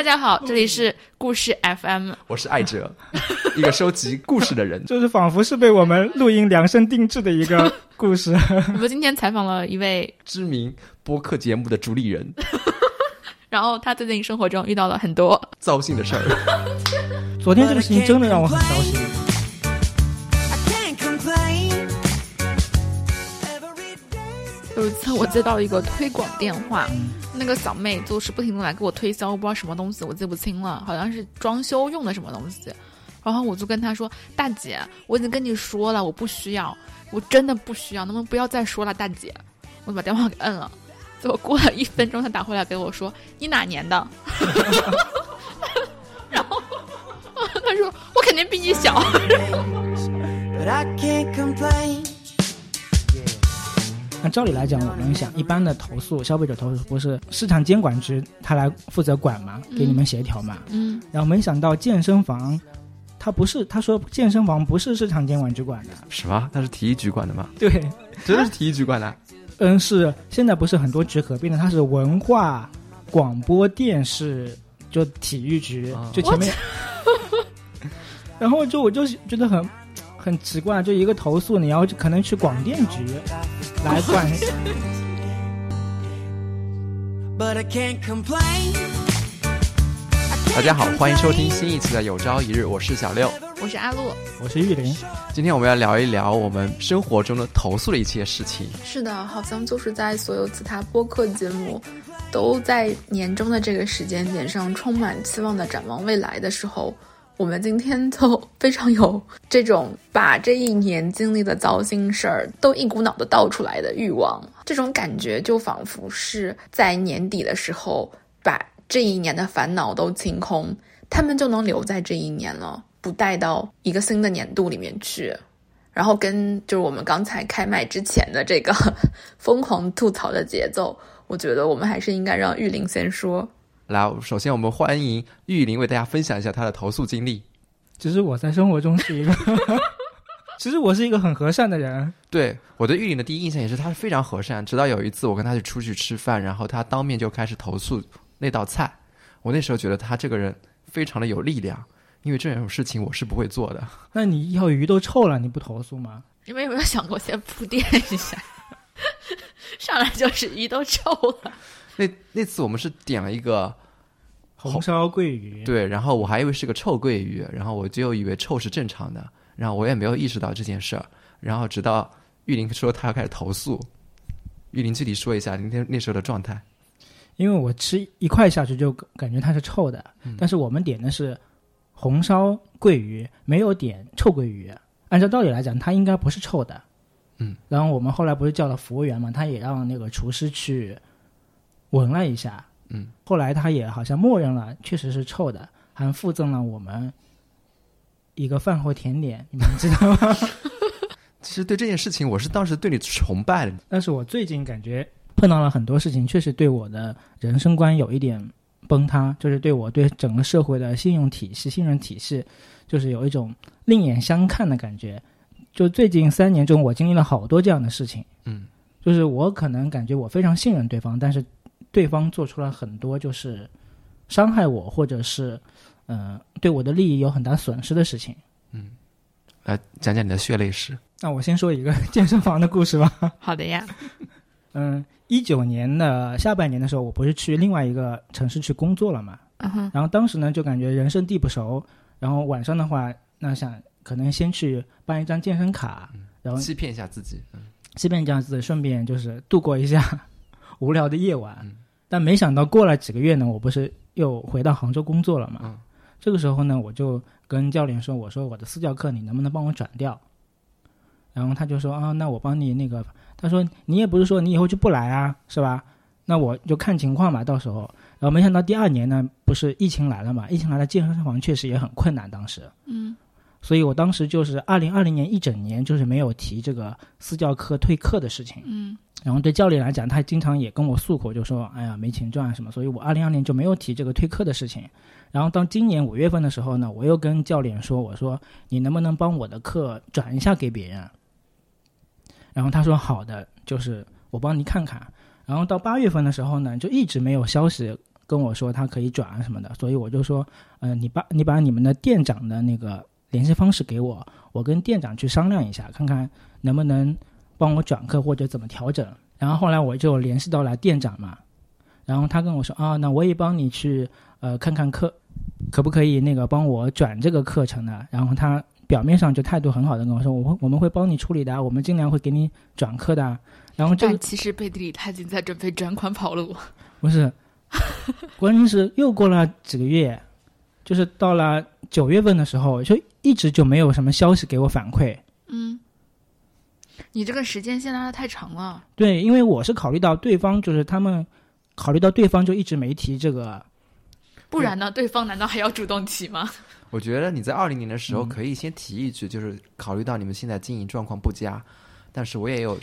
大家好，这里是故事 FM，我是艾哲，一个收集故事的人。就是仿佛是被我们录音量身定制的一个 故事。我们今天采访了一位知名播客节目的主理人，然后他最近生活中遇到了很多糟心的事儿。昨天这个事情真的让我很糟心。有一次我接到一个推广电话，那个小妹就是不停的来给我推销，我不知道什么东西，我记不清了，好像是装修用的什么东西。然后我就跟她说：“大姐，我已经跟你说了，我不需要，我真的不需要，能不能不要再说了，大姐？”我就把电话给摁了。结果过了一分钟，她打回来给我说：“你哪年的？” 然后 她说：“我肯定比你小。”那照理来讲，我们想一般的投诉，消费者投诉不是市场监管局他来负责管嘛，给你们协调嘛。嗯。然后没想到健身房，他不是他说健身房不是市场监管局管的。什么？那是体育局管的吗？对，真的是体育局管的。嗯，是现在不是很多局合并的，它是文化广播电视就体育局，就前面。然后就我就觉得很。很奇怪，就一个投诉，你要可能去广电局来管。大家好，欢迎收听新一期的《有朝一日》，我是小六，我是阿洛，我是玉林。今天我们要聊一聊我们生活中的投诉的一些事情。是的，好像就是在所有其他播客节目都在年终的这个时间点上充满期望的展望未来的时候。我们今天就 非常有这种把这一年经历的糟心事儿都一股脑的倒出来的欲望，这种感觉就仿佛是在年底的时候把这一年的烦恼都清空，他们就能留在这一年了，不带到一个新的年度里面去。然后跟就是我们刚才开麦之前的这个 疯狂吐槽的节奏，我觉得我们还是应该让玉林先说。来，首先我们欢迎玉林为大家分享一下他的投诉经历。其实我在生活中是一个，其实我是一个很和善的人。对我对玉林的第一印象也是他是非常和善。直到有一次我跟他去出去吃饭，然后他当面就开始投诉那道菜。我那时候觉得他这个人非常的有力量，因为这种事情我是不会做的。那你以后鱼都臭了，你不投诉吗？你们有没有想过先铺垫一下？上来就是鱼都臭了。那那次我们是点了一个红烧桂鱼，对，然后我还以为是个臭桂鱼，然后我就以为臭是正常的，然后我也没有意识到这件事儿，然后直到玉林说他要开始投诉，玉林具体说一下那天那时候的状态。因为我吃一块下去就感觉它是臭的，但是我们点的是红烧桂鱼，没有点臭桂鱼，按照道理来讲它应该不是臭的，嗯，然后我们后来不是叫了服务员嘛，他也让那个厨师去。闻了一下，嗯，后来他也好像默认了，确实是臭的，还附赠了我们一个饭后甜点，你们知道吗？其实对这件事情，我是当时对你崇拜的。但是我最近感觉碰到了很多事情，确实对我的人生观有一点崩塌，就是对我对整个社会的信用体系、信任体系，就是有一种另眼相看的感觉。就最近三年中，我经历了好多这样的事情，嗯，就是我可能感觉我非常信任对方，但是。对方做出了很多就是伤害我，或者是嗯对我的利益有很大损失的事情。嗯，来讲讲你的血泪史。那我先说一个 健身房的故事吧。好的呀。嗯，一九年的下半年的时候，我不是去另外一个城市去工作了嘛？嗯哼。然后当时呢，就感觉人生地不熟，然后晚上的话，那想可能先去办一张健身卡，然后欺骗一下自己，嗯，欺骗一下自己，顺便就是度过一下。无聊的夜晚，但没想到过了几个月呢，我不是又回到杭州工作了嘛？这个时候呢，我就跟教练说：“我说我的私教课你能不能帮我转掉？”然后他就说：“啊，那我帮你那个。”他说：“你也不是说你以后就不来啊，是吧？那我就看情况吧，到时候。”然后没想到第二年呢，不是疫情来了嘛？疫情来了，健身房确实也很困难，当时。嗯。所以我当时就是二零二零年一整年就是没有提这个私教课退课的事情。嗯。然后对教练来讲，他经常也跟我诉苦，就说：“哎呀，没钱赚什么。”所以我二零二年就没有提这个退课的事情。然后到今年五月份的时候呢，我又跟教练说：“我说你能不能帮我的课转一下给别人？”然后他说：“好的，就是我帮你看看。”然后到八月份的时候呢，就一直没有消息跟我说他可以转啊什么的，所以我就说，嗯，你把你把你们的店长的那个联系方式给我，我跟店长去商量一下，看看能不能帮我转客或者怎么调整。然后后来我就联系到了店长嘛，然后他跟我说啊，那我也帮你去呃看看课，可不可以那个帮我转这个课程呢？然后他表面上就态度很好的跟我说，我会我们会帮你处理的，我们尽量会给你转课的。然后这其实背地里他已经在准备转款跑路。不是，关键是又过了几个月，就是到了九月份的时候，就一直就没有什么消息给我反馈。嗯，你这个时间线拉的太长了。对，因为我是考虑到对方，就是他们考虑到对方就一直没提这个。不然呢？对方难道还要主动提吗？我觉得你在二零年的时候嗯可以先提一句，就是考虑到你们现在经营状况不佳，但是我也有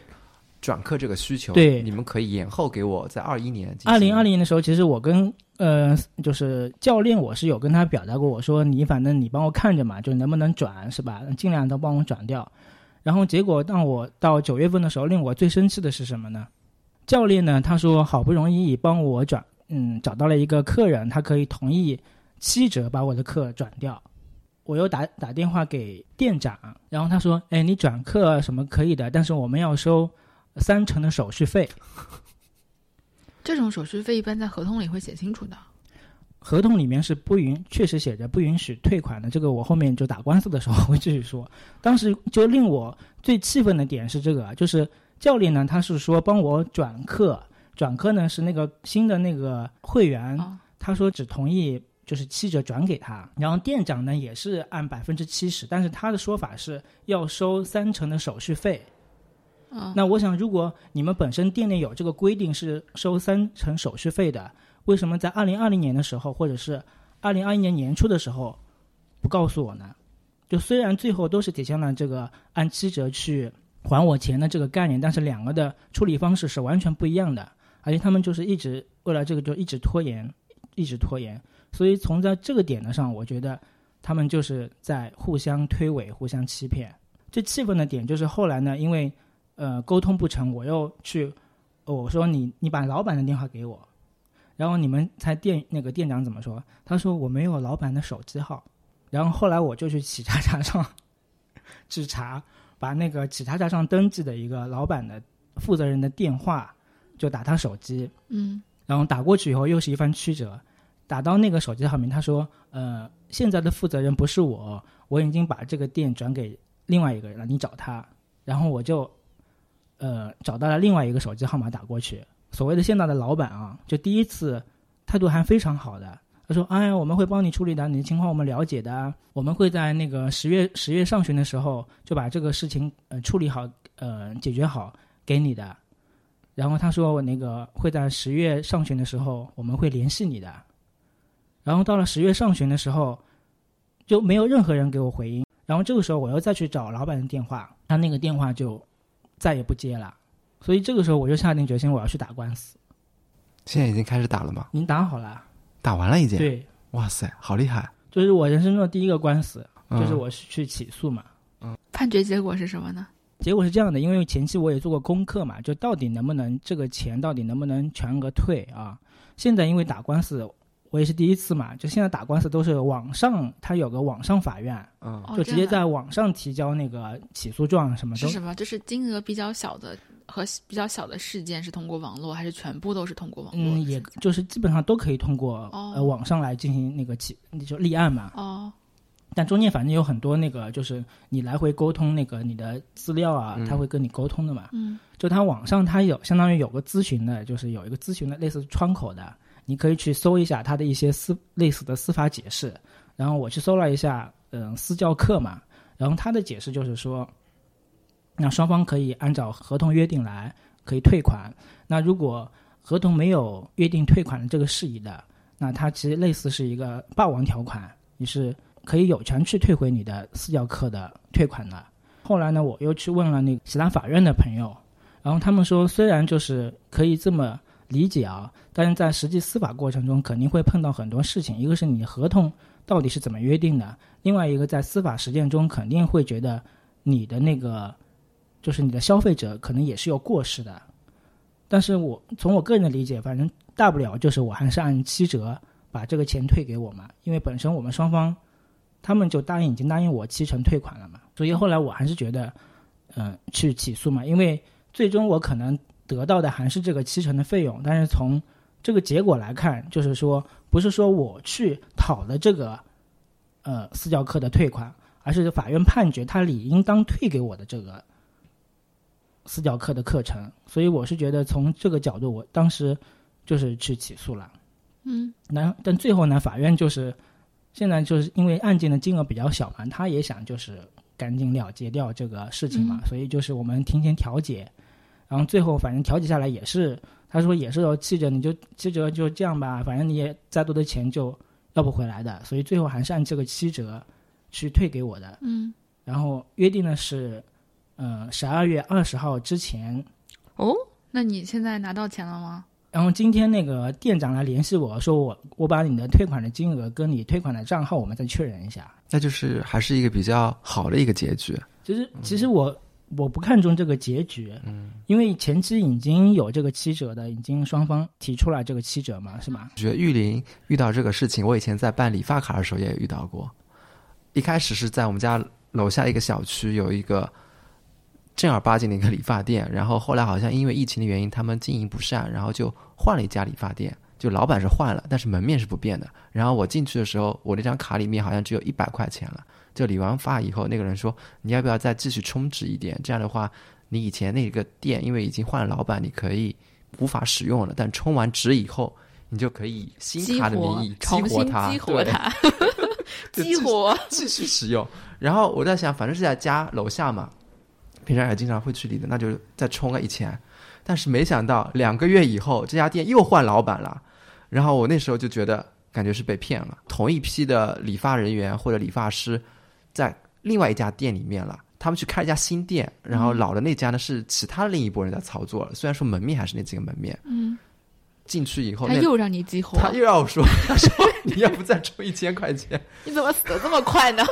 转客这个需求，对你们可以延后给我在二一年。二零二零年的时候，其实我跟呃，就是教练，我是有跟他表达过，我说你反正你帮我看着嘛，就能不能转是吧？尽量都帮我转掉。然后结果让我到九月份的时候，令我最生气的是什么呢？教练呢，他说好不容易帮我转，嗯，找到了一个客人，他可以同意七折把我的课转掉。我又打打电话给店长，然后他说，哎，你转课什么可以的，但是我们要收三成的手续费。这种手续费一般在合同里会写清楚的。合同里面是不允，确实写着不允许退款的。这个我后面就打官司的时候会继续说。当时就令我最气愤的点是这个，就是教练呢，他是说帮我转课，转课呢是那个新的那个会员，哦他说只同意就是七折转给他，然后店长呢也是按百分之七十，但是他的说法是要收三成的手续费。那我想，如果你们本身店内有这个规定是收三成手续费的，为什么在二零二零年的时候，或者是二零二一年年初的时候不告诉我呢？就虽然最后都是体现了这个按七折去还我钱的这个概念，但是两个的处理方式是完全不一样的，而且他们就是一直为了这个就一直拖延，一直拖延。所以从在这个点的上，我觉得他们就是在互相推诿、互相欺骗。最气愤的点就是后来呢，因为呃沟通不成，我又去呃我说你你把老板的电话给我，然后你们猜店那个店长怎么说？他说我没有老板的手机号，然后后来我就去企查查上去 查，把那个企查查上登记的一个老板的负责人的电话就打他手机，嗯然后打过去以后又是一番曲折，打到那个手机号名，他说呃现在的负责人不是我，我已经把这个店转给另外一个人了，你找他，然后我就呃找到了另外一个手机号码打过去。所谓的现在的老板啊，就第一次态度还非常好的，他说：“哎呀，我们会帮你处理的，你的情况我们了解的，我们会在那个十月十月上旬的时候就把这个事情呃处理好，呃解决好给你的。”然后他说：“我那个会在十月上旬的时候我们会联系你的。”然后到了十月上旬的时候，就没有任何人给我回音。然后这个时候我又再去找老板的电话，他那个电话就再也不接了。所以这个时候我就下定决心我要去打官司。现在已经开始打了吗？已经打好了，打完了已经。，对，哇塞，好厉害！就是我人生中的第一个官司，嗯就是我去起诉嘛。嗯判决结果是什么呢？结果是这样的，因为前期我也做过功课嘛，就到底能不能这个钱到底能不能全额退啊？现在因为打官司，我也是第一次嘛，就现在打官司都是网上，它有个网上法院，嗯，哦就直接在网上提交那个起诉状，什么都。的是什么？就是金额比较小的和比较小的事件是通过网络，还是全部都是通过网络嗯，也就是基本上都可以通过、哦。呃网上来进行那个起就立案嘛。哦，但中间反正有很多那个，就是你来回沟通那个你的资料啊，嗯。他会跟你沟通的嘛。嗯。就他网上他有相当于有个咨询的，就是有一个咨询的类似窗口的，你可以去搜一下他的一些司类似的司法解释。然后我去搜了一下，嗯、私教课嘛，然后他的解释就是说，那双方可以按照合同约定来，可以退款。那如果合同没有约定退款的这个事宜的，那它其实类似是一个霸王条款，你是可以有权去退回你的私教课的退款的。后来呢，我又去问了那其他法院的朋友，然后他们说，虽然就是可以这么理解啊，但是在实际司法过程中肯定会碰到很多事情。一个是你合同到底是怎么约定的，另外一个在司法实践中肯定会觉得你的那个就是你的消费者可能也是有过失的。但是我从我个人的理解，反正大不了就是我还是按七折把这个钱退给我嘛，因为本身我们双方他们就答应已经答应我七成退款了嘛，所以后来我还是觉得，嗯、去起诉嘛，因为最终我可能得到的还是这个七成的费用，但是从这个结果来看，就是说不是说我去讨的这个呃私教课的退款，而是法院判决他理应当退给我的这个私教课的课程，所以我是觉得从这个角度，我当时就是去起诉了。嗯。那但最后呢，法院就是现在就是因为案件的金额比较小嘛，他也想就是赶紧了结掉这个事情嘛，所以就是我们庭前调解，然后最后反正调解下来也是，他说也是要七折，你就七折就这样吧，反正你也再多的钱就要不回来的，所以最后还是按这个七折去退给我的。嗯，然后约定的是，呃，十二月二十号之前。哦，那你现在拿到钱了吗？然后今天那个店长来联系我说我我把你的退款的金额跟你退款的账号我们再确认一下。那就是还是一个比较好的一个结局。其实其实我我不看重这个结局，嗯，因为前期已经有这个七折的，已经双方提出来这个七折嘛，是吧？我觉得玉林遇到这个事情，我以前在办理发卡的时候也遇到过。一开始是在我们家楼下一个小区有一个正儿八经的一个理发店，然后后来好像因为疫情的原因，他们经营不善，然后就换了一家理发店。就老板是换了，但是门面是不变的。然后我进去的时候，我那张卡里面好像只有一百块钱了。就理完发以后，那个人说：“你要不要再继续充值一点？这样的话，你以前那个店因为已经换了老板，你可以无法使用了。但充完值以后，你就可以以新卡的名义激重新活它，激活对它，就激活。继续使用。然后我在想，反正是在家楼下嘛，平常也经常会去理的，那就再充个一千。但是没想到两个月以后，这家店又换老板了。然后我那时候就觉得，感觉是被骗了。同一批的理发人员或者理发师，在另外一家店里面了。他们去开一家新店，然后老的那家呢是其他另一拨人在操作了。虽然说门面还是那几个门面，嗯，进去以后那他又让你激活，他又让我说，他说你要不再充一千块钱？你怎么死的这么快呢？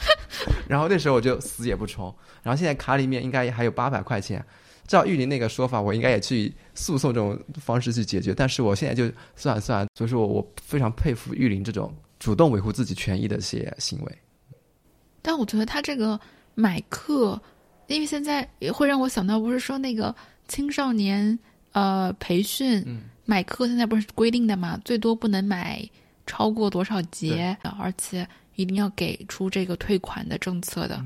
然后那时候我就死也不充，然后现在卡里面应该也还有八百块钱。照玉林那个说法，我应该也去诉讼这种方式去解决。但是我现在就算了算了，所以说我我非常佩服玉林这种主动维护自己权益的一些行为。但我觉得他这个买课，因为现在也会让我想到，不是说那个青少年呃培训、嗯买课，现在不是规定的嘛，最多不能买超过多少节，而且一定要给出这个退款的政策的，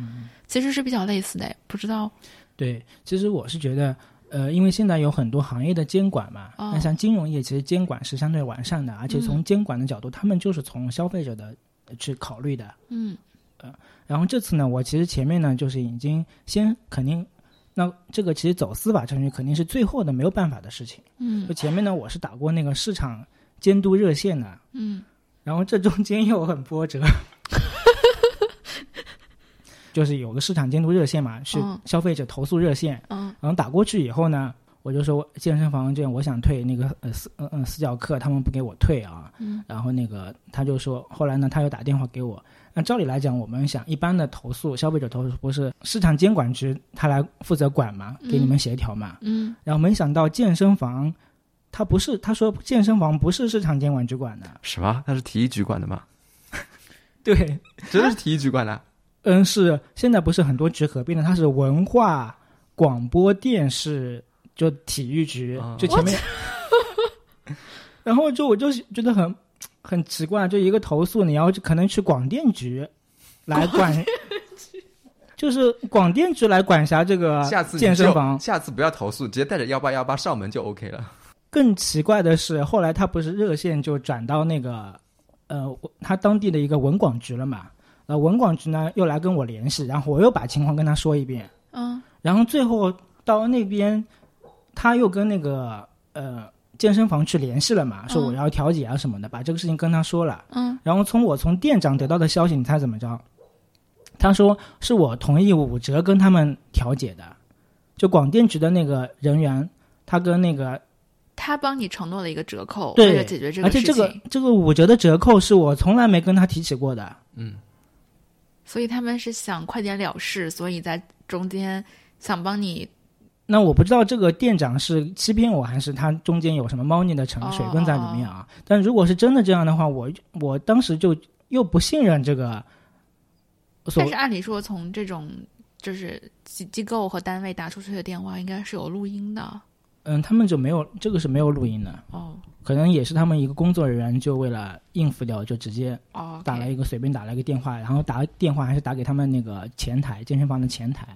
其实是比较类似的。不知道对，其实我是觉得，呃，因为现在有很多行业的监管嘛，哦那像金融业其实监管是相对完善的，而且从监管的角度，他们就是从消费者的呃去考虑的。嗯。然后这次呢，我其实前面呢就是已经先肯定，那这个其实走司法程序肯定是最后的没有办法的事情。嗯。就前面呢，我是打过那个市场监督热线的，嗯。然后这中间又很波折，就是有个市场监督热线嘛，是嗯消费者投诉热线，嗯然后打过去以后呢，我就说健身房这样，我想退那个呃私嗯嗯私教课，他们不给我退啊，嗯然后那个他就说，后来呢他又打电话给我，那照理来讲，我们想一般的投诉，消费者投诉不是市场监管局他来负责管嘛，给你们协调嘛，嗯然后没想到健身房。他不是，他说健身房不是市场监管局管的，什么？他是体育局管的吗？对，真的是体育局管的？嗯，是现在不是很多局合并的，它是文化广播电视就体育局，啊就前面，然后就我就觉得很很奇怪，就一个投诉你要可能去广电局来管，就是广电局来管辖这个下次健身房。下次不要投诉，直接带着幺八幺八上门就 OK 了。更奇怪的是，后来他不是热线就转到那个呃他当地的一个文广局了嘛，呃文广局呢又来跟我联系，然后我又把情况跟他说一遍。嗯然后最后到那边，他又跟那个呃健身房去联系了嘛，说我要调解啊什么的，把这个事情跟他说了。嗯然后从我从店长得到的消息，你猜怎么着？他说是我同意五折跟他们调解的，就广电局的那个人员，他跟那个，他帮你承诺了一个折扣，对为了解决这个而且这个这个五折的折扣是我从来没跟他提起过的。嗯，所以他们是想快点了事，所以在中间想帮你那我不知道这个店长是欺骗我，还是他中间有什么猫腻的成水分在里面啊？但如果是真的这样的话，我我当时就又不信任这个。但是按理说，从这种就是机机构和单位打出去的电话，应该是有录音的。嗯，他们就没有这个是没有录音的哦，可能也是他们一个工作人员就为了应付掉，就直接哦打了一个随便打了一个电话，然后打电话还是打给他们那个前台健身房的前台。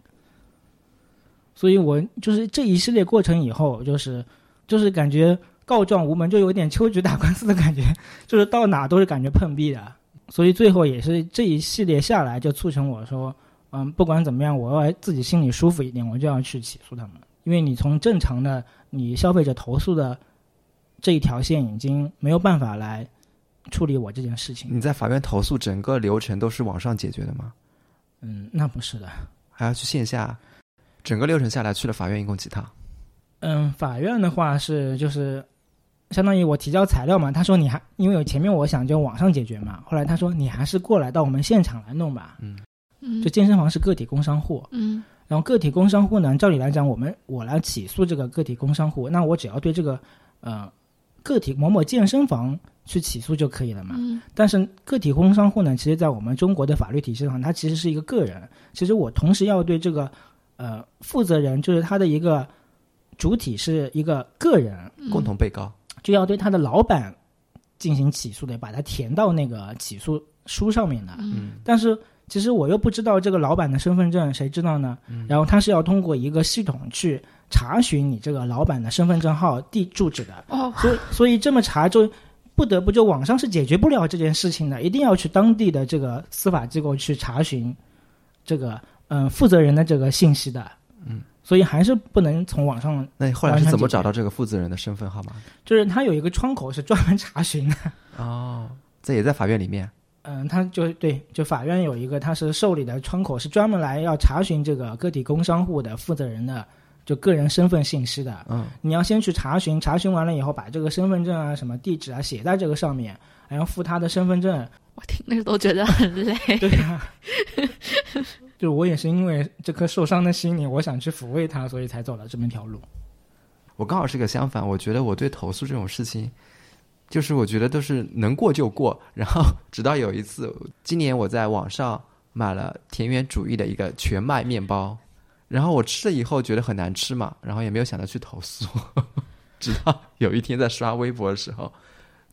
所以我就是这一系列过程以后，就是就是感觉告状无门，就有点秋菊打官司的感觉，就是到哪都是感觉碰壁的。所以最后也是这一系列下来，就促成我说，嗯，不管怎么样，我要自己心里舒服一点，我就要去起诉他们，因为你从正常的。你消费者投诉的这一条线已经没有办法来处理我这件事情。你在法院投诉，整个流程都是网上解决的吗？嗯，那不是的，还要去线下。整个流程下来，去了法院一共几趟？嗯，法院的话是就是相当于我提交材料嘛，他说你还因为有前面我想就网上解决嘛，后来他说你还是过来到我们现场来弄吧。嗯嗯，就健身房是个体工商户。嗯。然后个体工商户呢，照理来讲，我们我来起诉这个个体工商户，那我只要对这个，呃，个体某某健身房去起诉就可以了嘛。嗯。但是个体工商户呢，其实，在我们中国的法律体系上，它其实是一个个人。其实我同时要对这个，呃，负责人，就是他的一个主体是一个个人，共同被告，就要对他的老板进行起诉的，把它填到那个起诉书上面的。嗯。但是。其实我又不知道这个老板的身份证，谁知道呢？然后他是要通过一个系统去查询你这个老板的身份证号、地住址的。哦，所以所以这么查就不得不就网上是解决不了这件事情的，一定要去当地的这个司法机构去查询这个嗯负责人的这个信息的。嗯，所以还是不能从网上。那你后来是怎么找到这个负责人的身份号码？就是他有一个窗口是专门查询的。哦，这也在法院里面。嗯，他就对，就法院有一个，他是受理的窗口，是专门来要查询这个个体工商户的负责人的就个人身份信息的。嗯，你要先去查询，查询完了以后，把这个身份证啊、什么地址啊写在这个上面，还要附他的身份证。我听着都觉得很累。对呀，就我也是因为这颗受伤的心灵，我想去抚慰他，所以才走了这么一条路。我刚好是个相反，我觉得我对投诉这种事情。就是我觉得都是能过就过，然后 直到有一次，今年我在网上买了田园主义的一个全麦面包，然后我吃了以后觉得很难吃嘛，然后也没有想到去投诉，直到有一天在刷微博的时候，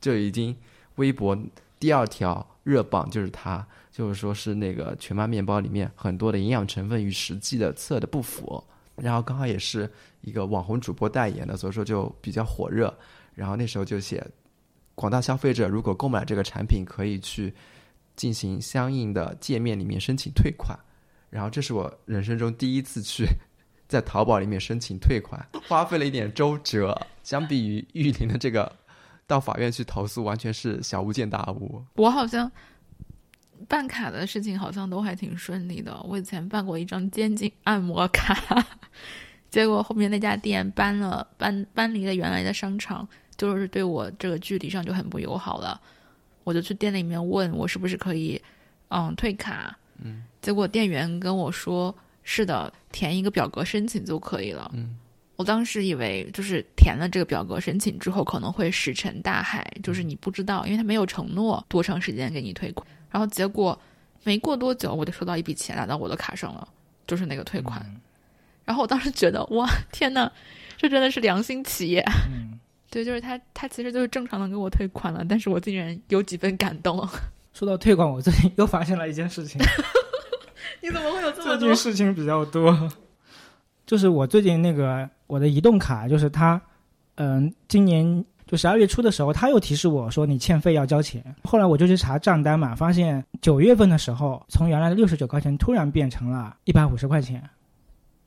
就已经微博第二条热榜就是它，就是说是那个全麦面包里面很多的营养成分与实际的测的不符，然后刚好也是一个网红主播代言的，所以说就比较火热，然后那时候就写。广大消费者如果购买这个产品，可以去进行相应的界面里面申请退款。然后这是我人生中第一次去在淘宝里面申请退款，花费了一点周折。相比于玉林的这个到法院去投诉，完全是小巫见大巫。我好像办卡的事情好像都还挺顺利的。我以前办过一张肩颈按摩卡，结果后面那家店搬了，搬搬离了原来的商场。就是对我这个距离上就很不友好了，我就去店里面问我是不是可以，嗯，退卡。嗯，结果店员跟我说是的，填一个表格申请就可以了。嗯，我当时以为就是填了这个表格申请之后可能会石沉大海，就是你不知道，因为他没有承诺多长时间给你退款。然后结果没过多久，我就收到一笔钱打到我的卡上了，就是那个退款。然后我当时觉得哇，天呐，这真的是良心企业。嗯。对，就是他，他其实就是正常的给我退款了，但是我竟然有几分感动。说到退款，我最近又发现了一件事情。你怎么会有这么多？最近事情比较多，就是我最近那个我的移动卡，就是他，嗯，今年就十二月初的时候，他又提示我说你欠费要交钱。后来我就去查账单嘛，发现九月份的时候，从原来的六十九块钱突然变成了一百五十块钱。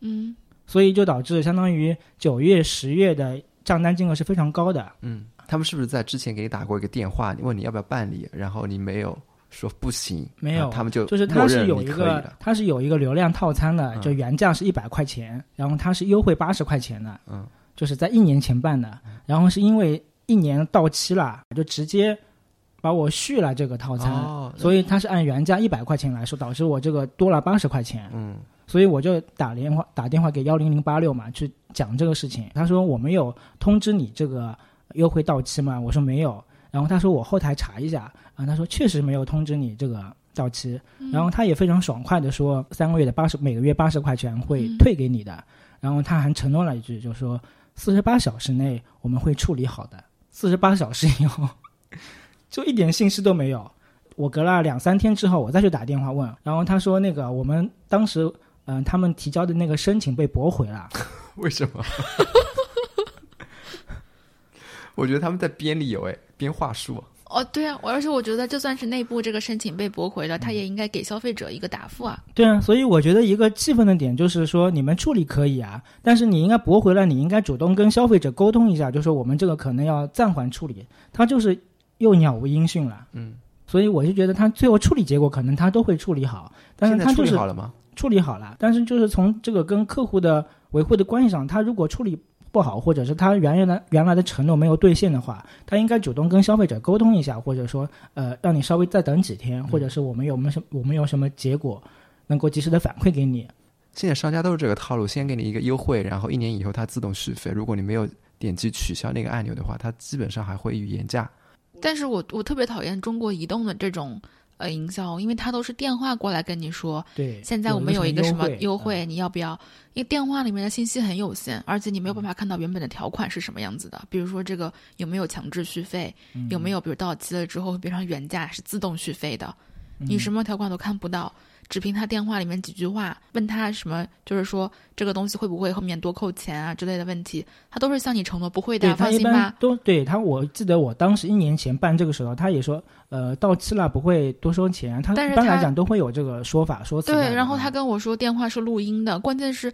嗯，所以就导致相当于九月、十月的。账单金额是非常高的。嗯，他们是不是在之前给你打过一个电话，问你要不要办理，然后你没有说不行，没有，他们就就是他是有一个，他是有一个流量套餐的，就原价是一百块钱，然后他是优惠八十块钱的。嗯，就是在一年前办的，然后是因为一年到期了，就直接把我续了这个套餐，哦所以他是按原价一百块钱来说，导致我这个多了八十块钱。嗯所以我就打电话打电话给幺零零八六嘛，去讲这个事情。他说我没有通知你这个优惠到期吗？我说没有。然后他说我后台查一下啊，他说确实没有通知你这个到期。然后他也非常爽快的说三个月的八十每个月八十块钱会退给你的。然后他还承诺了一句，就说四十八小时内我们会处理好的。四十八小时以后就一点信息都没有。我隔了两三天之后，我再去打电话问，然后他说那个我们当时嗯、他们提交的那个申请被驳回了。为什么？我觉得他们在编理由，哎，编话术。哦，对啊，我而且我觉得，就算是内部这个申请被驳回了，他也应该给消费者一个答复啊。对啊，所以我觉得一个气愤的点就是说，你们处理可以啊，但是你应该驳回了，你应该主动跟消费者沟通一下，就说我们这个可能要暂缓处理。他就是又杳无音讯了，嗯，所以我就觉得他最后处理结果可能他都会处理好，但是他就是理好了吗？处理好了，但是就是从这个跟客户的维护的关系上，他如果处理不好，或者是他原来原来的承诺没有兑现的话，他应该主动跟消费者沟通一下，或者说呃让你稍微再等几天，或者是我们有没有什我们有什么结果能够及时的反馈给你。现在商家都是这个套路，先给你一个优惠，然后一年以后它自动续费。如果你没有点击取消那个按钮的话，它基本上还会原价。但是我我特别讨厌中国移动的这种呃营销，因为它都是电话过来跟你说，对，现在我们有一个什么优惠，嗯你要不要？因为电话里面的信息很有限，而且你没有办法看到原本的条款是什么样子的。比如说这个有没有强制续费，嗯有没有比如到期了之后会变成原价是自动续费的，嗯你什么条款都看不到，只凭他电话里面几句话问他什么，就是说这个东西会不会后面多扣钱啊之类的问题，他都是向你承诺不会的，放心吧。都对他，我记得我当时一年前办这个时候，他也说，呃，到期了不会多收钱，他一般来讲都会有这个说法说辞。对，然后他嗯跟我说电话是录音的，关键是，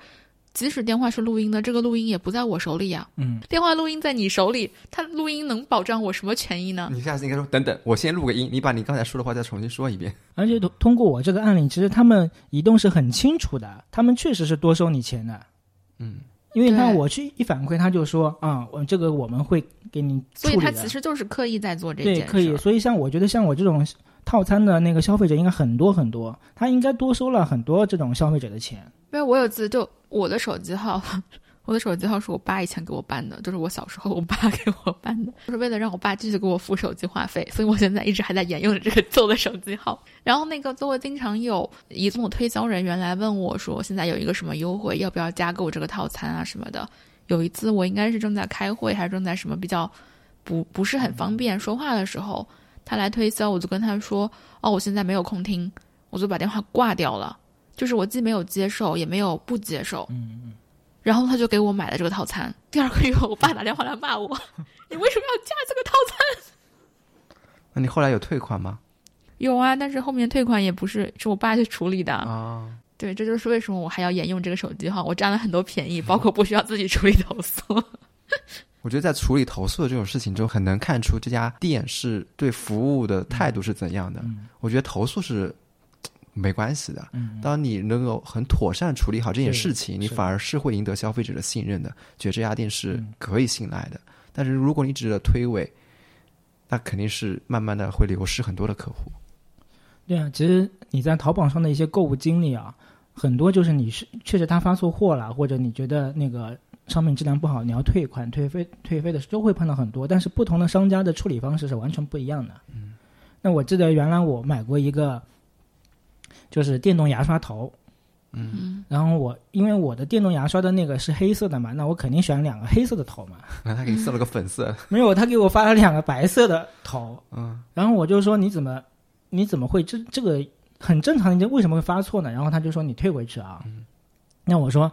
即使电话是录音的，这个录音也不在我手里呀、嗯，电话录音在你手里，他录音能保障我什么权益呢？你下次应该说等等，我先录个音，你把你刚才说的话再重新说一遍。而且通通过我这个案例，其实他们移动是很清楚的，他们确实是多收你钱的。嗯，因为他对我去一反馈，他就说啊，我这个我们会给你。所以他其实就是刻意在做这件事。对可以，所以像我觉得像我这种套餐的那个消费者应该很多很多，他应该多收了很多这种消费者的钱。因为我有次就我的手机号，我的手机号是我爸以前给我办的，就是我小时候我爸给我办的，就是为了让我爸继续给我付手机话费，所以我现在一直还在沿用着这个旧的手机号。然后那个就会经常有移动的推销人员来问我说，现在有一个什么优惠，要不要加购这个套餐啊什么的。有一次我应该是正在开会，还是正在什么比较不不是很方便说话的时候，他来推销，我就跟他说，哦，我现在没有空听，我就把电话挂掉了。就是我既没有接受，也没有不接受。嗯嗯。然后他就给我买了这个套餐。第二个月，我爸打电话来骂我：“你为什么要加这个套餐那你后来有退款吗？？”有啊，但是后面退款也不是是我爸去处理的。啊，对，这就是为什么我还要沿用这个手机号，我占了很多便宜，包括不需要自己处理投诉。我觉得在处理投诉的这种事情中，很能看出这家店是对服务的态度是怎样的。嗯我觉得投诉是没关系的。嗯，当你能够很妥善处理好这件事情，你反而是会赢得消费者的信任的，觉得这家店是嗯可以信赖的。但是如果你只是推诿，那肯定是慢慢的会流失很多的客户。对啊，其实你在淘宝上的一些购物经历啊，很多就是你是确实他发错货了，或者你觉得那个商品质量不好，你要退款、退费、退费的都会碰到很多，但是不同的商家的处理方式是完全不一样的。嗯，那我记得原来我买过一个，就是电动牙刷头，嗯，然后我因为我的电动牙刷的那个是黑色的嘛，那我肯定选两个黑色的头嘛。那他给你送了个粉色，没有，他给我发了两个白色的头，嗯，然后我就说你怎么你怎么会这这个很正常，你为什么会发错呢？然后他就说你退回去啊。嗯那我说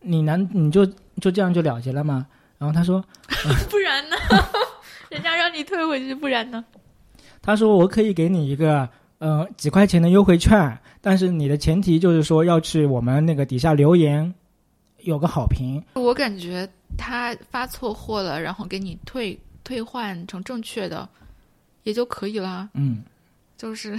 你难你就就这样就了结了吗？然后他说 不然呢？人家让你退回去，不然呢？他说我可以给你一个呃几块钱的优惠券，但是你的前提就是说要去我们那个底下留言有个好评。我感觉他发错货了，然后给你退退换成正确的，也就可以了。嗯，就是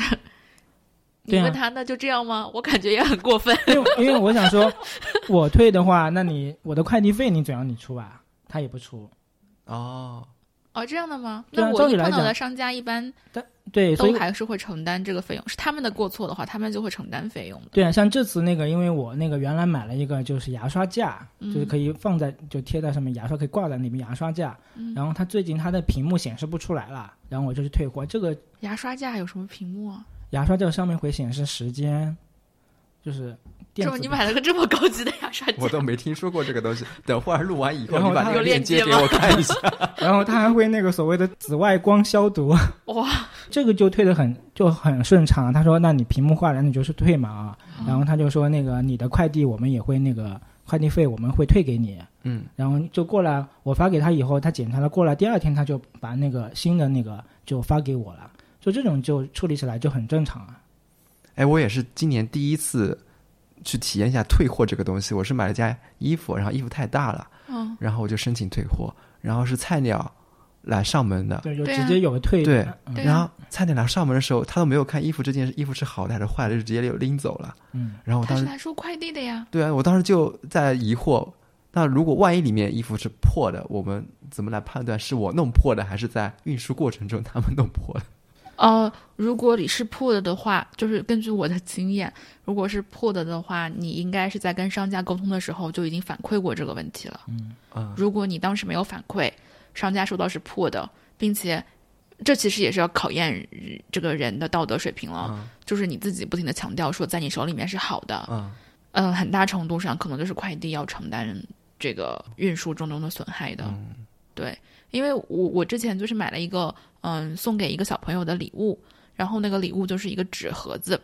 你问他那就这样吗？我感觉也很过分。因为因为我想说，我退的话，那你我的快递费你总要你出吧？他也不出。哦，哦，这样的吗？那我碰到的商家一般对，所以都还是会承担这个费用，是他们的过错的话，他们就会承担费用的。对啊，像这次那个，因为我那个原来买了一个就是牙刷架，嗯就是可以放在就贴在上面，牙刷可以挂在那边牙刷架。嗯然后它最近它的屏幕显示不出来了，然后我就去退货。这个牙刷架有什么屏幕啊？牙刷这个上面会显示时间，就是电子的。这么你买了个这么高级的牙刷？我都没听说过这个东西。等会儿录完以后，然后你把那个链链接给我看一下。然后它还会那个所谓的紫外光消毒，哇，这个就退的很就很顺畅。他说：“那你屏幕坏了，那你就是退嘛啊。”嗯然后他就说：“那个你的快递我们也会那个快递费我们会退给你。”嗯，然后就过来，我发给他以后，他检查了，过来第二天他就把那个新的那个就发给我了。就这种就处理起来就很正常啊。哎，我也是今年第一次去体验一下退货这个东西。我是买了件衣服，然后衣服太大了，嗯，然后我就申请退货，然后是菜鸟来上门的。对，就直接有个退对然后菜鸟来上门的时候，他都没有看衣服这件，衣服是好的还是坏的，就直接就拎走了。嗯，然后我当时是来收快递的呀。对啊，我当时就在疑惑，那如果万一里面衣服是破的，我们怎么来判断是我弄破的，还是在运输过程中他们弄破的？呃，如果你是破的的话，就是根据我的经验，如果是破的的话，你应该是在跟商家沟通的时候就已经反馈过这个问题了。嗯嗯如果你当时没有反馈，商家收到是破的，并且这其实也是要考验这个人的道德水平了。嗯就是你自己不停的强调说在你手里面是好的，嗯呃，很大程度上可能就是快递要承担这个运输中中的损害的。嗯对，因为我我之前就是买了一个嗯送给一个小朋友的礼物，然后那个礼物就是一个纸盒子，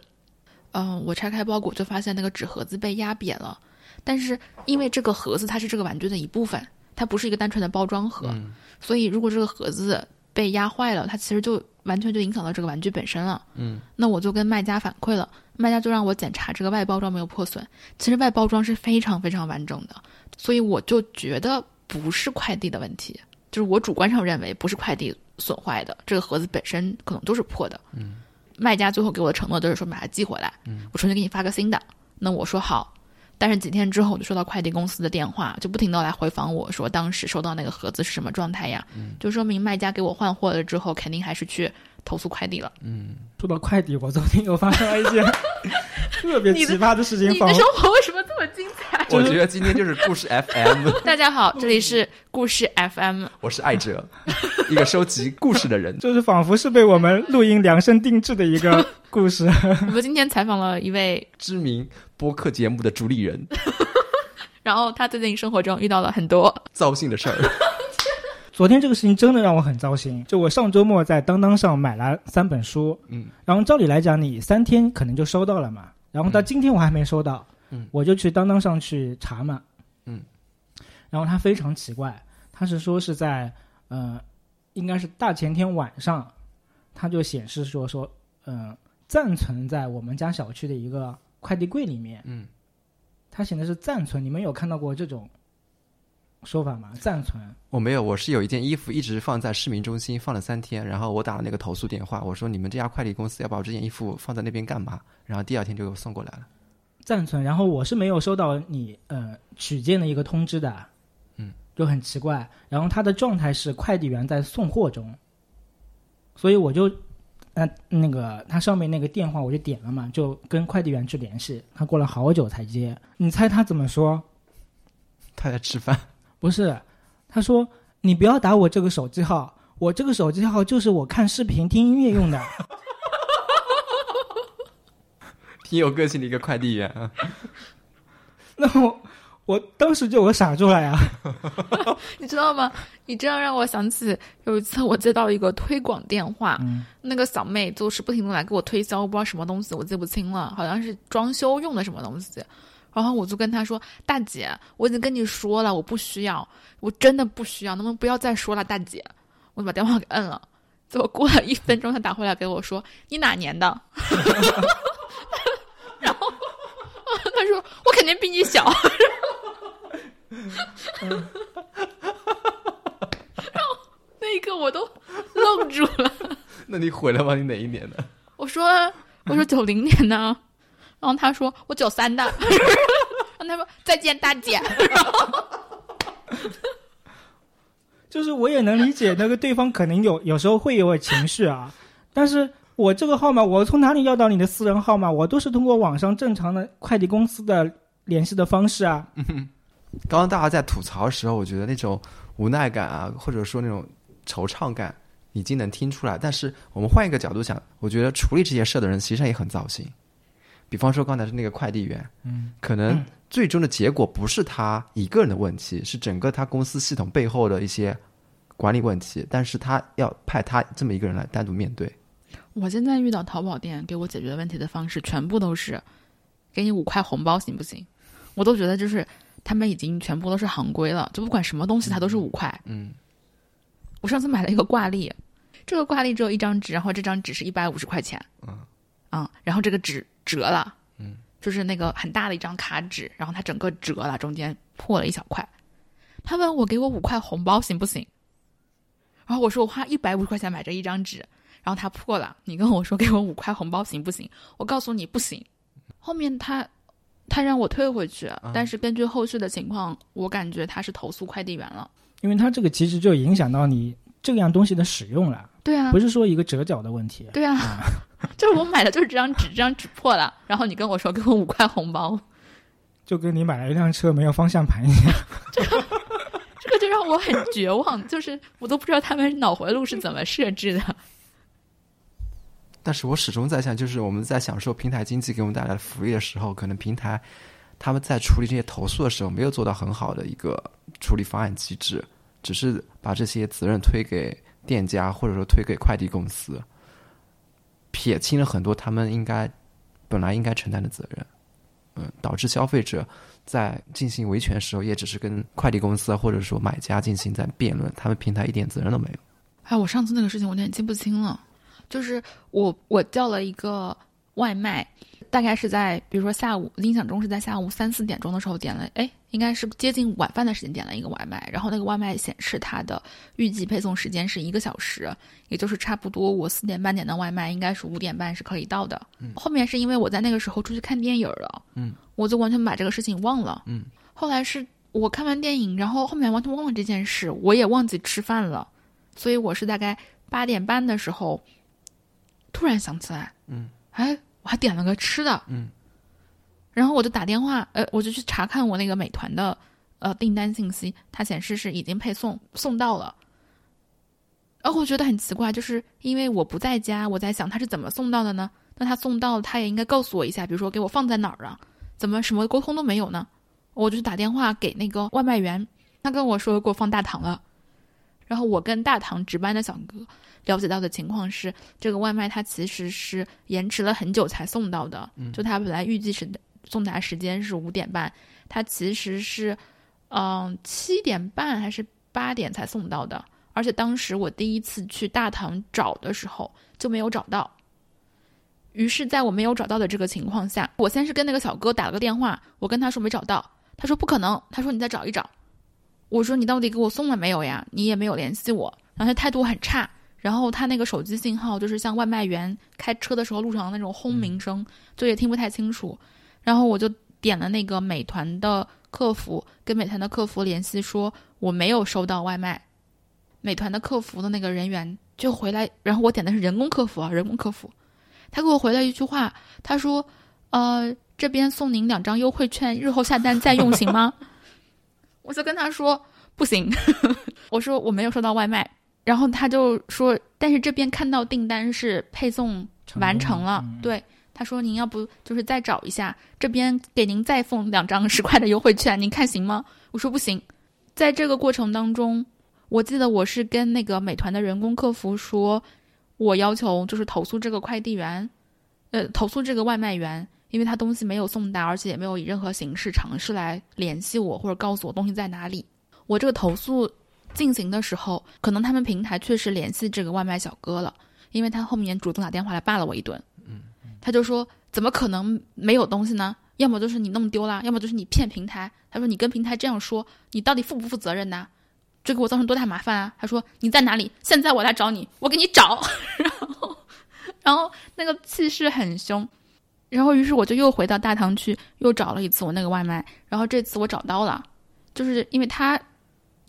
嗯，我拆开包裹就发现那个纸盒子被压扁了，但是因为这个盒子它是这个玩具的一部分，它不是一个单纯的包装盒，嗯所以如果这个盒子被压坏了，它其实就完全就影响到这个玩具本身了。嗯那我就跟卖家反馈了，卖家就让我检查这个外包装没有破损。其实外包装是非常非常完整的，所以我就觉得不是快递的问题，就是我主观上认为不是快递损坏的，这个盒子本身可能都是破的。嗯，卖家最后给我的承诺都是说把它寄回来，嗯，我重新给你发个新的。那我说好。但是几天之后，我就收到快递公司的电话，就不停的来回访我说，当时收到那个盒子是什么状态呀？嗯就说明卖家给我换货了之后，肯定还是去投诉快递了。嗯，说到快递，我昨天又发生了一件 特别奇葩的事情，你的生活为什么？我觉得今天就是故事 FM，大家好，这里是故事 FM。我是爱哲，一个收集故事的人。就是仿佛是被我们录音量身定制的一个故事。我们今天采访了一位，知名播客节目的主理人，然后他最近生活中遇到了很多，糟心的事儿。昨天这个事情真的让我很糟心。就我上周末在当当上买了三本书，嗯，然后照理来讲，你三天可能就收到了嘛。然后到今天我还没收到，嗯我就去当当上去查嘛，嗯，然后他非常奇怪，他是说是在呃，应该是大前天晚上，他就显示说说，嗯、暂存在我们家小区的一个快递柜里面，嗯，他显的是暂存，你们有看到过这种说法吗？暂存，我没有，我是有一件衣服一直放在市民中心放了三天，然后我打了那个投诉电话，我说你们这家快递公司要把我这件衣服放在那边干嘛？然后第二天就给我送过来了。暂存，然后我是没有收到你呃取件的一个通知的，嗯，就很奇怪。然后他的状态是快递员在送货中，所以我就呃那个他上面那个电话我就点了嘛，就跟快递员去联系，他过了好久才接。你猜他怎么说？他在吃饭，不是，他说你不要打我这个手机号，我这个手机号就是我看视频听音乐用的。挺有个性的一个快递员啊。那我我当时就我傻住了呀。你知道吗？你这样让我想起有一次我接到一个推广电话，嗯那个小妹就是不停的来给我推销，不知道什么东西，我记不清了，好像是装修用的什么东西。然后我就跟她说：“大姐，我已经跟你说了，我不需要，我真的不需要，能不能不要再说了，大姐？”我就把电话给摁了。结果过了一分钟，她打回来给我说：“你哪年的？” 然后她说：“我肯定比你小。”然后那一刻我都愣住了。那你回来吧？你哪一年的？我说我说九零年的，然后他说我九三的，然 后他说再见大姐，就是我也能理解那个对方可能有有时候会有情绪啊，但是我这个号码我从哪里要到你的私人号码？我都是通过网上正常的快递公司的联系的方式啊。刚刚大家在吐槽的时候，我觉得那种无奈感啊，或者说那种惆怅感，已经能听出来。但是我们换一个角度想，我觉得处理这些事的人实际上也很糟心。比方说刚才是那个快递员，嗯，可能最终的结果不是他一个人的问题，是整个他公司系统背后的一些管理问题。但是他要派他这么一个人来单独面对。我现在遇到淘宝店给我解决问题的方式，全部都是给你五块红包，行不行？我都觉得就是他们已经全部都是行规了，就不管什么东西它都是五块。嗯，我上次买了一个挂历，这个挂历只有一张纸，然后这张纸是一百五十块钱。嗯，啊，然后这个纸折了。嗯，就是那个很大的一张卡纸，然后它整个折了，中间破了一小块。他问我给我五块红包行不行？然后我说我花一百五十块钱买这一张纸，然后它破了，你跟我说给我五块红包行不行？我告诉你不行。后面他他让我退回去，但是根据后续的情况，我感觉他是投诉快递员了。因为他这个其实就影响到你这样东西的使用了，对啊不，是说一个折角的问题。对啊，就是我买的就是这张纸，这张纸破了，然后你跟我说给我五块红包，就跟你买了一辆车没有方向盘一样。这个这个就让我很绝望，就是我都不知道他们脑回路是怎么设置的。但是我始终在想，就是我们在享受平台经济给我们带来的福利的时候，可能平台他们在处理这些投诉的时候，没有做到很好的一个处理方案机制，只是把这些责任推给店家，或者说推给快递公司，撇清了很多他们应该本来应该承担的责任。嗯，导致消费者在进行维权的时候，也只是跟快递公司或者说买家进行在辩论，他们平台一点责任都没有。哎，我上次那个事情我有点记不清了，就是我我叫了一个外卖，大概是在比如说下午，印象中是在下午三四点钟的时候点了，哎，应该是接近晚饭的时间点了一个外卖，然后那个外卖显示它的预计配送时间是一个小时，也就是差不多我四点半点的外卖应该是五点半是可以到的。后面是因为我在那个时候出去看电影了，嗯，我就完全把这个事情忘了，嗯，后来是我看完电影，然后后面完全忘了这件事，我也忘记吃饭了。所以我是大概八点半的时候，突然想起来，嗯，哎，我还点了个吃的，嗯，然后我就打电话，呃，我就去查看我那个美团的呃订单信息，它显示是已经配送送到了。然后我觉得很奇怪，就是因为我不在家，我在想他是怎么送到的呢？那他送到，他也应该告诉我一下，比如说给我放在哪儿啊？怎么什么沟通都没有呢？我就打电话给那个外卖员，他跟我说给我放大堂了。然后我跟大堂值班的小哥了解到的情况是，这个外卖它其实是延迟了很久才送到的。就他本来预计是送达时间是五点半，他其实是嗯七点半还是八点才送到的。而且当时我第一次去大堂找的时候就没有找到。于是，在我没有找到的这个情况下，我先是跟那个小哥打了个电话，我跟他说没找到，他说不可能，他说你再找一找。我说你到底给我送了没有呀？你也没有联系我，然后他态度很差，然后他那个手机信号就是像外卖员开车的时候路上的那种轰鸣声，就也听不太清楚。然后我就点了那个美团的客服，跟美团的客服联系说我没有收到外卖。美团的客服的那个人员就回来，然后我点的是人工客服啊，人工客服，他给我回了一句话，他说：“呃，这边送您两张优惠券，日后下单再用行吗？” 我就跟他说不行，我说我没有收到外卖，然后他就说，但是这边看到订单是配送完成了，嗯对，他说您要不就是再找一下，这边给您再送两张十块的优惠券，您看行吗？我说不行，在这个过程当中，我记得我是跟那个美团的人工客服说，我要求就是投诉这个快递员，呃，投诉这个外卖员。因为他东西没有送达，而且也没有以任何形式尝试来联系我或者告诉我东西在哪里。我这个投诉进行的时候，可能他们平台确实联系这个外卖小哥了，因为他后面主动打电话来骂了我一顿。嗯，他就说怎么可能没有东西呢？要么就是你弄丢了，要么就是你骗平台。他说你跟平台这样说，你到底负不负责任呢？这给我造成多大麻烦啊？他说你在哪里？现在我来找你，我给你找。然后，然后那个气势很凶。然后，于是我就又回到大堂去，又找了一次我那个外卖。然后这次我找到了，就是因为他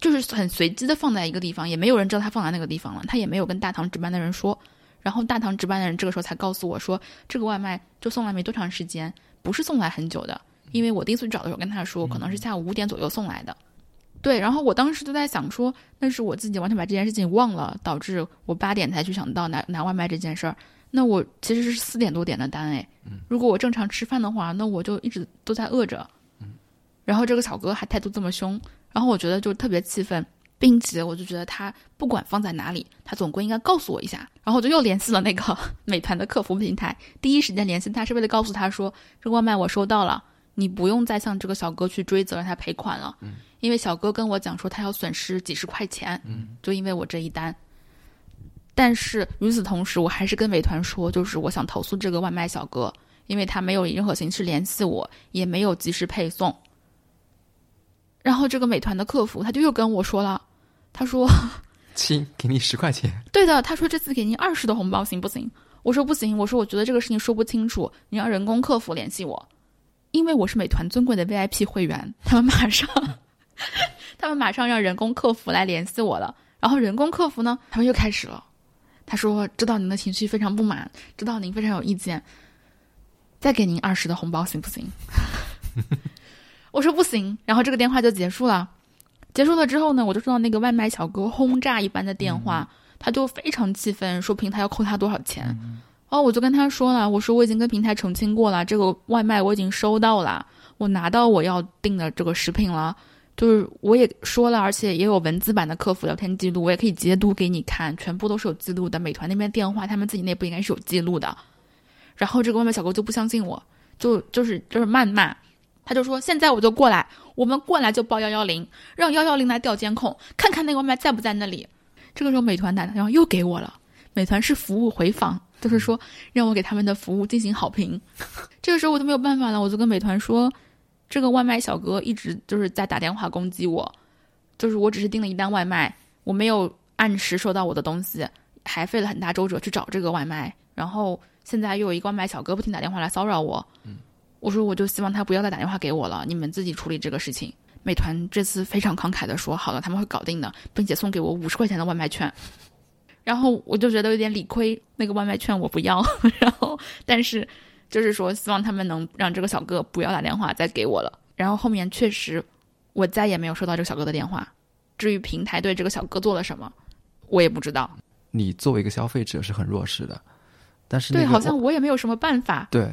就是很随机的放在一个地方，也没有人知道他放在那个地方了，他也没有跟大堂值班的人说。然后大堂值班的人这个时候才告诉我说，这个外卖就送来没多长时间，不是送来很久的。因为我第一次去找的时候跟他说，可能是下午五点左右送来的。对，然后我当时就在想说，那是我自己完全把这件事情忘了，导致我八点才去想到拿拿外卖这件事儿。那我其实是四点多点的单哎，如果我正常吃饭的话，那我就一直都在饿着。然后这个小哥还态度这么凶，然后我觉得就特别气愤，并且我就觉得他不管放在哪里，他总归应该告诉我一下。然后我就又联系了那个 美团的客服平台，第一时间联系他是为了告诉他说，这个外卖我收到了，你不用再向这个小哥去追责让他赔款了，因为小哥跟我讲说他要损失几十块钱，就因为我这一单。但是与此同时，我还是跟美团说，就是我想投诉这个外卖小哥，因为他没有以任何形式联系我，也没有及时配送。然后这个美团的客服他就又跟我说了，他说：“亲，给你十块钱。”对的，他说这次给您二十的红包行不行？我说不行，我说我觉得这个事情说不清楚，你让人工客服联系我，因为我是美团尊贵的 VIP 会员，他们马上，他们马上让人工客服来联系我了。然后人工客服呢，他们又开始了，他说知道您的情绪非常不满，知道您非常有意见，再给您二十的红包行不行？我说不行，然后这个电话就结束了。结束了之后呢，我就收到那个外卖小哥轰炸一般的电话，他就非常气愤，说平台要扣他多少钱。哦，我就跟他说了，我说我已经跟平台澄清过了，这个外卖我已经收到了，我拿到我要订的这个食品了，就是我也说了，而且也有文字版的客服聊天记录，我也可以截图给你看，全部都是有记录的。美团那边电话，他们自己内部应该是有记录的。然后这个外卖小哥就不相信我，就就是就是谩骂。他就说：“现在我就过来，我们过来就报幺幺零，让幺幺零来调监控，看看那个外卖在不在那里。”这个时候，美团打电话又给我了。美团是服务回访，就是说让我给他们的服务进行好评。这个时候我都没有办法了，我就跟美团说：“这个外卖小哥一直就是在打电话攻击我，就是我只是订了一单外卖，我没有按时收到我的东西，还费了很大周折去找这个外卖，然后现在又有一个外卖小哥不停打电话来骚扰我。”我说，我就希望他不要再打电话给我了，你们自己处理这个事情。美团这次非常慷慨的说，好了，他们会搞定的，并且送给我五十块钱的外卖券。然后我就觉得有点理亏，那个外卖券我不要。然后，但是就是说，希望他们能让这个小哥不要打电话再给我了。然后后面确实，我再也没有收到这个小哥的电话。至于平台对这个小哥做了什么，我也不知道。你作为一个消费者是很弱势的，但是对，好像我也没有什么办法。对。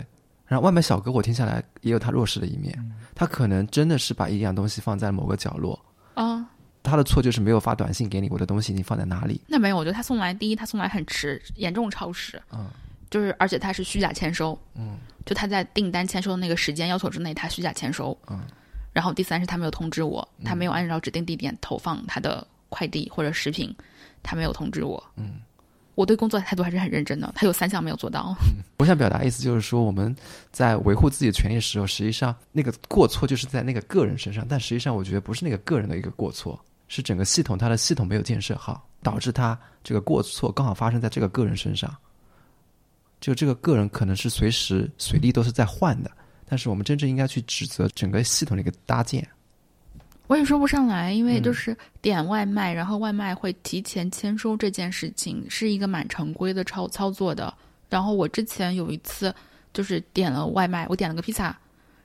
然后外卖小哥，我听下来也有他弱势的一面，他可能真的是把一样东西放在某个角落啊，他的错就是没有发短信给你，我的东西你放在哪里？那没有，我觉得他送来第一，他送来很迟，严重超时，嗯，就是而且他是虚假签收，嗯，就他在订单签收的那个时间要求之内，他虚假签收，嗯，然后第三是他没有通知我，他没有按照指定地点投放他的快递或者食品，他没有通知我，嗯。我对工作态度还是很认真的。他有三项没有做到。我想表达意思就是说，我们在维护自己的权益的时候，实际上那个过错就是在那个个人身上。但实际上，我觉得不是那个个人的一个过错，是整个系统它的系统没有建设好，导致他这个过错刚好发生在这个个人身上。就这个个人可能是随时随地都是在换的，但是我们真正应该去指责整个系统的一个搭建。我也说不上来，因为就是点外卖，然后外卖会提前签收这件事情是一个蛮常规的操操作的。然后我之前有一次就是点了外卖，我点了个披萨，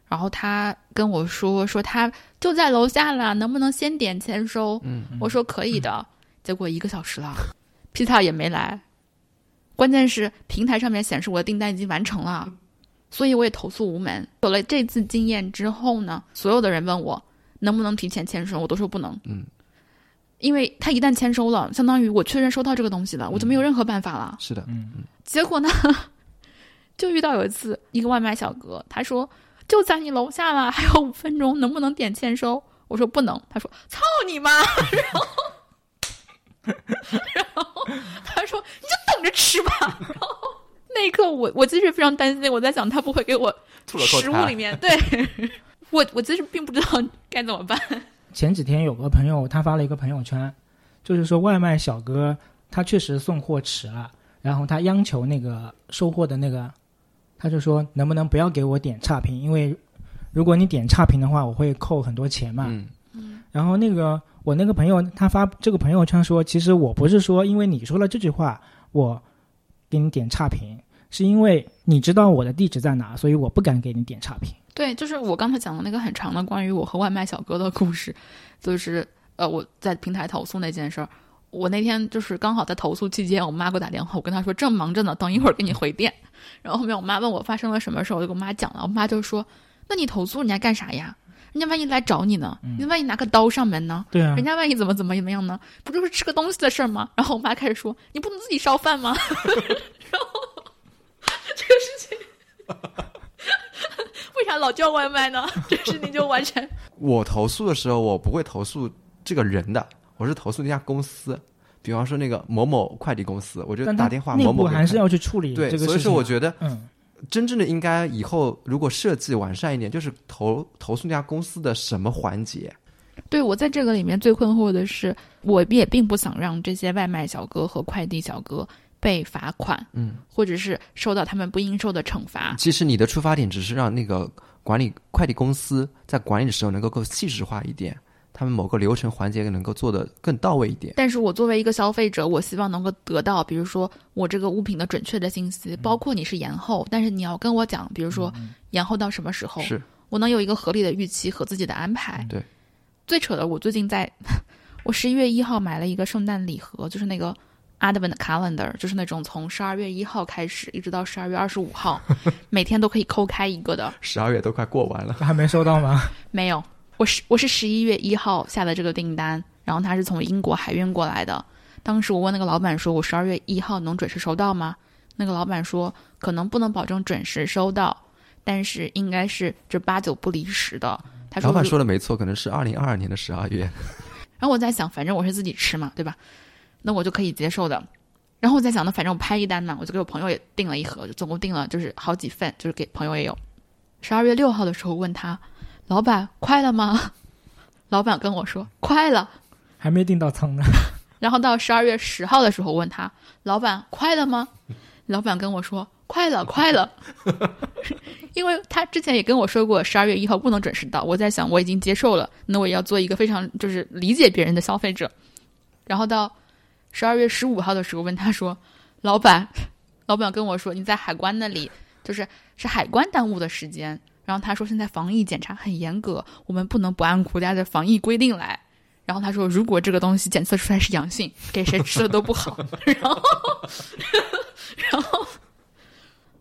然后他跟我说说他就在楼下了，能不能先点签收？嗯，我说可以的。结果一个小时了，披萨也没来。关键是平台上面显示我的订单已经完成了，所以我也投诉无门。有了这次经验之后呢，所有的人问我。能不能提前签收？我都说不能。嗯，因为他一旦签收了，相当于我确认收到这个东西了，我就没有任何办法了。是的，嗯嗯。结果呢，就遇到有一次，一个外卖小哥，他说就在你楼下了，还有五分钟，能不能点签收？我说不能。他说操你妈！然后，然后他说你就等着吃吧。然后那一刻，我我其实非常担心，我在想他不会给我食物里面对。我我真是并不知道该怎么办。前几天有个朋友他发了一个朋友圈，就是说外卖小哥他确实送货迟了，然后他央求那个收货的那个，他就说能不能不要给我点差评，因为如果你点差评的话，我会扣很多钱嘛。嗯嗯。然后那个我那个朋友他发这个朋友圈说，其实我不是说因为你说了这句话，我给你点差评，是因为你知道我的地址在哪，所以我不敢给你点差评。对，就是我刚才讲的那个很长的关于我和外卖小哥的故事，就是呃我在平台投诉那件事儿。我那天就是刚好在投诉期间，我妈给我打电话，我跟她说正忙着呢，等一会儿给你回电。然后后面我妈问我发生了什么事儿，我就跟我妈讲了，我妈就说：“那你投诉人家干啥呀？人家万一来找你呢？你万一拿个刀上门呢？对啊人，家万一怎么怎么怎么样呢？不就是吃个东西的事儿吗？”然后我妈开始说：“你不能自己烧饭吗？” 然后 这个事情为啥老叫外卖呢？这个事情就完全我投诉的时候，我不会投诉这个人的，我是投诉那家公司。比方说那个某某快递公司，我就打电话某某还是要去处理对。所以说我觉得嗯，真正的应该以后如果设计完善一点，就是投投诉那家公司的什么环节。对我在这个里面最困惑的是，我也并不想让这些外卖小哥和快递小哥被罚款，嗯，或者是受到他们不应受的惩罚。其实你的出发点只是让那个管理快递公司在管理的时候能够更细致化一点，他们某个流程环节能够做得更到位一点。但是我作为一个消费者，我希望能够得到，比如说我这个物品的准确的信息，包括你是延后，但是你要跟我讲，比如说延后到什么时候，是我能有一个合理的预期和自己的安排。对，最扯的，我最近在，我十一月一号买了一个圣诞礼盒，就是那个 Advent Calendar，就是那种从十二月一号开始一直到十二月二十五号，每天都可以抠开一个的。十二月都快过完了，还没收到吗？没有，我是我是十一月一号下的这个订单，然后它是从英国海运过来的。当时我问那个老板说：“我十二月一号能准时收到吗？”那个老板说：“可能不能保证准时收到，但是应该是这八九不离十的。”他说：“老板说的没错，可能是二零二二年的十二月。然后我在想，反正我是自己吃嘛，对吧？那我就可以接受的。然后我在想，呢反正我拍一单嘛，我就给我朋友也订了一盒，就总共订了就是好几份，就是给朋友也有。十二月六号的时候问他，老板快了吗？老板跟我说快了。还没订到仓呢。然后到十二月十号的时候问他，老板快了吗？老板跟我说快了，快了。因为他之前也跟我说过，十二月一号不能准时到。我在想，我已经接受了，那我也要做一个非常就是理解别人的消费者。然后到十二月十五号的时候问他说，老板，老板跟我说你在海关那里，就是是海关耽误的时间。然后他说现在防疫检查很严格，我们不能不按国家的防疫规定来。然后他说，如果这个东西检测出来是阳性，给谁吃的都不好。然后，然后，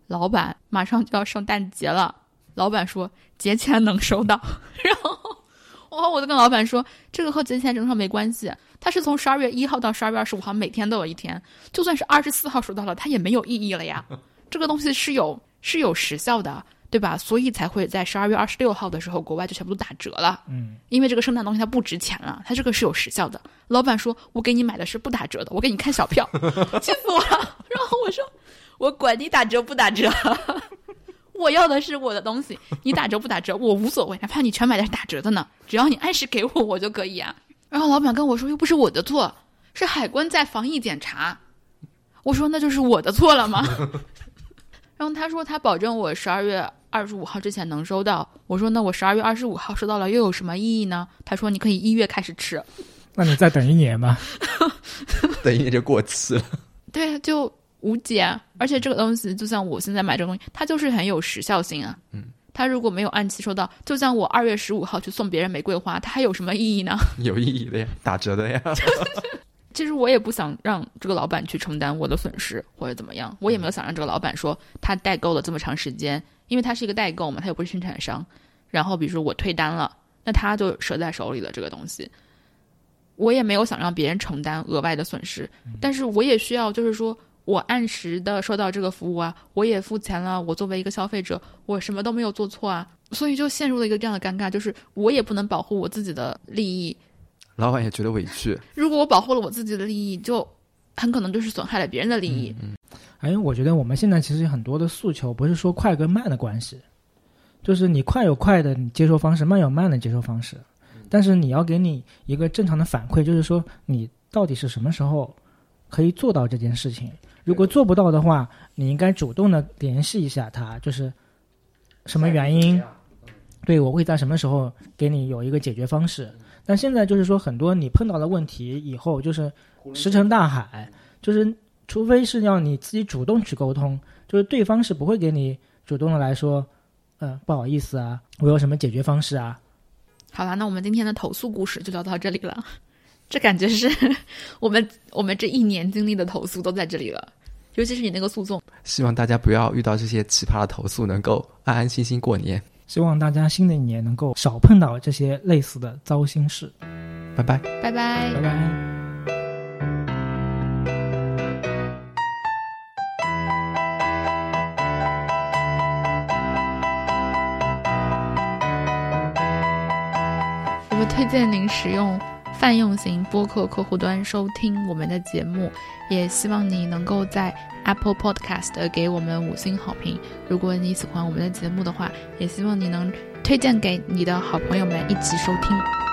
老板马上就要圣诞节了，老板说节前能收到。然后，我我就跟老板说，这个和节前正常没关系，它是从十二月一号到十二月二十五号，每天都有一天，就算是二十四号收到了，它也没有意义了呀。这个东西是有是有时效的。对吧？所以才会在十二月二十六号的时候，国外就全部都打折了。嗯，因为这个圣诞东西它不值钱了，它这个是有时效的。老板说：“我给你买的是不打折的，我给你看小票。”气死我了！然后我说：“我管你打折不打折，我要的是我的东西。你打折不打折我无所谓，哪怕你全买的是打折的呢，只要你按时给我，我就可以啊。”然后老板跟我说：“又不是我的错，是海关在防疫检查。”我说：“那就是我的错了吗？” 然后他说他保证我十二月二十五号之前能收到。我说那我十二月二十五号收到了又有什么意义呢？他说你可以一月开始吃。那你再等一年吧。等一年就过期了。对，就无解。而且这个东西，就像我现在买这个东西，它就是很有时效性啊。嗯。它如果没有按期收到，就像我二月十五号去送别人玫瑰花，它还有什么意义呢？有意义的呀，打折的呀。其实我也不想让这个老板去承担我的损失或者怎么样，我也没有想让这个老板说他代购了这么长时间，因为他是一个代购嘛，他又不是生产商。然后比如说我退单了，那他就折在手里了这个东西。我也没有想让别人承担额外的损失，但是我也需要就是说我按时的收到这个服务啊，我也付钱了，我作为一个消费者，我什么都没有做错啊，所以就陷入了一个这样的尴尬，就是我也不能保护我自己的利益。老板也觉得委屈。如果我保护了我自己的利益，就很可能就是损害了别人的利益。嗯，哎，我觉得我们现在其实很多的诉求不是说快跟慢的关系，就是你快有快的接收方式，慢有慢的接收方式。但是你要给你一个正常的反馈，就是说你到底是什么时候可以做到这件事情。如果做不到的话，你应该主动的联系一下他，就是什么原因？对我会在什么时候给你有一个解决方式。但现在就是说，很多你碰到的问题以后，就是石沉大海，就是除非是要你自己主动去沟通，就是对方是不会给你主动的来说，嗯，不好意思啊，我有什么解决方式啊？好了，那我们今天的投诉故事就聊到这里了。这感觉是我们我们这一年经历的投诉都在这里了，尤其是你那个诉讼。希望大家不要遇到这些奇葩的投诉，能够安安心心过年。希望大家新的一年能够少碰到这些类似的糟心事。拜拜，拜拜，拜拜。我们推荐您使用。泛用型播客客户端收听我们的节目，也希望你能够在 Apple Podcast 给我们五星好评。如果你喜欢我们的节目的话，也希望你能推荐给你的好朋友们一起收听。